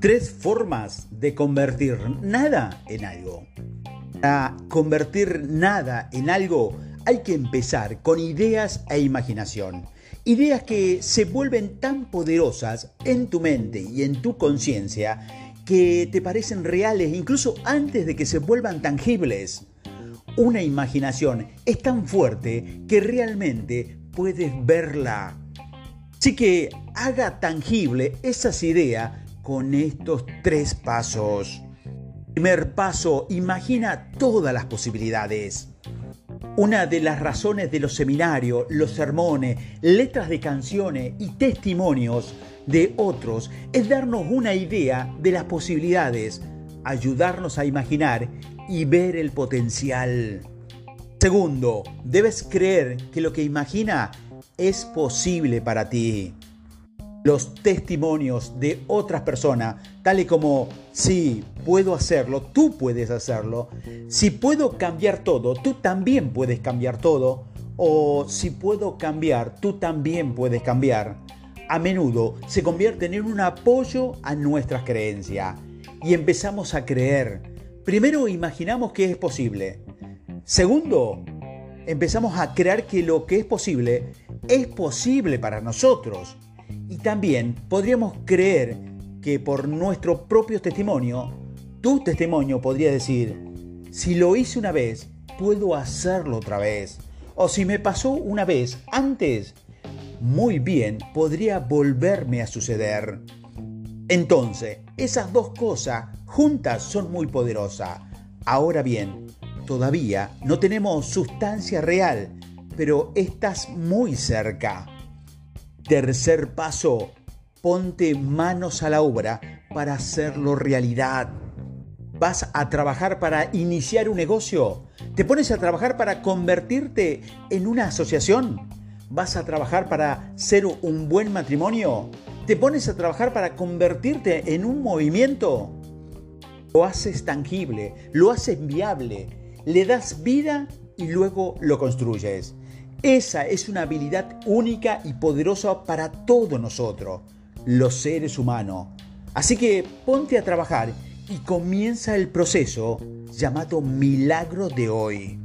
Tres formas de convertir nada en algo. Para convertir nada en algo hay que empezar con ideas e imaginación. Ideas que se vuelven tan poderosas en tu mente y en tu conciencia que te parecen reales incluso antes de que se vuelvan tangibles. Una imaginación es tan fuerte que realmente puedes verla. Así que haga tangible esas ideas con estos tres pasos. Primer paso, imagina todas las posibilidades. Una de las razones de los seminarios, los sermones, letras de canciones y testimonios de otros es darnos una idea de las posibilidades, ayudarnos a imaginar y ver el potencial. Segundo, debes creer que lo que imagina es posible para ti los testimonios de otras personas, tales como, si puedo hacerlo, tú puedes hacerlo, si puedo cambiar todo, tú también puedes cambiar todo, o si puedo cambiar, tú también puedes cambiar, a menudo se convierten en un apoyo a nuestras creencias y empezamos a creer. Primero imaginamos que es posible. Segundo, empezamos a creer que lo que es posible es posible para nosotros. Y también podríamos creer que por nuestro propio testimonio, tu testimonio podría decir, si lo hice una vez, puedo hacerlo otra vez. O si me pasó una vez antes, muy bien, podría volverme a suceder. Entonces, esas dos cosas juntas son muy poderosas. Ahora bien, todavía no tenemos sustancia real, pero estás muy cerca. Tercer paso, ponte manos a la obra para hacerlo realidad. ¿Vas a trabajar para iniciar un negocio? ¿Te pones a trabajar para convertirte en una asociación? ¿Vas a trabajar para ser un buen matrimonio? ¿Te pones a trabajar para convertirte en un movimiento? Lo haces tangible, lo haces viable, le das vida y luego lo construyes. Esa es una habilidad única y poderosa para todos nosotros, los seres humanos. Así que ponte a trabajar y comienza el proceso llamado milagro de hoy.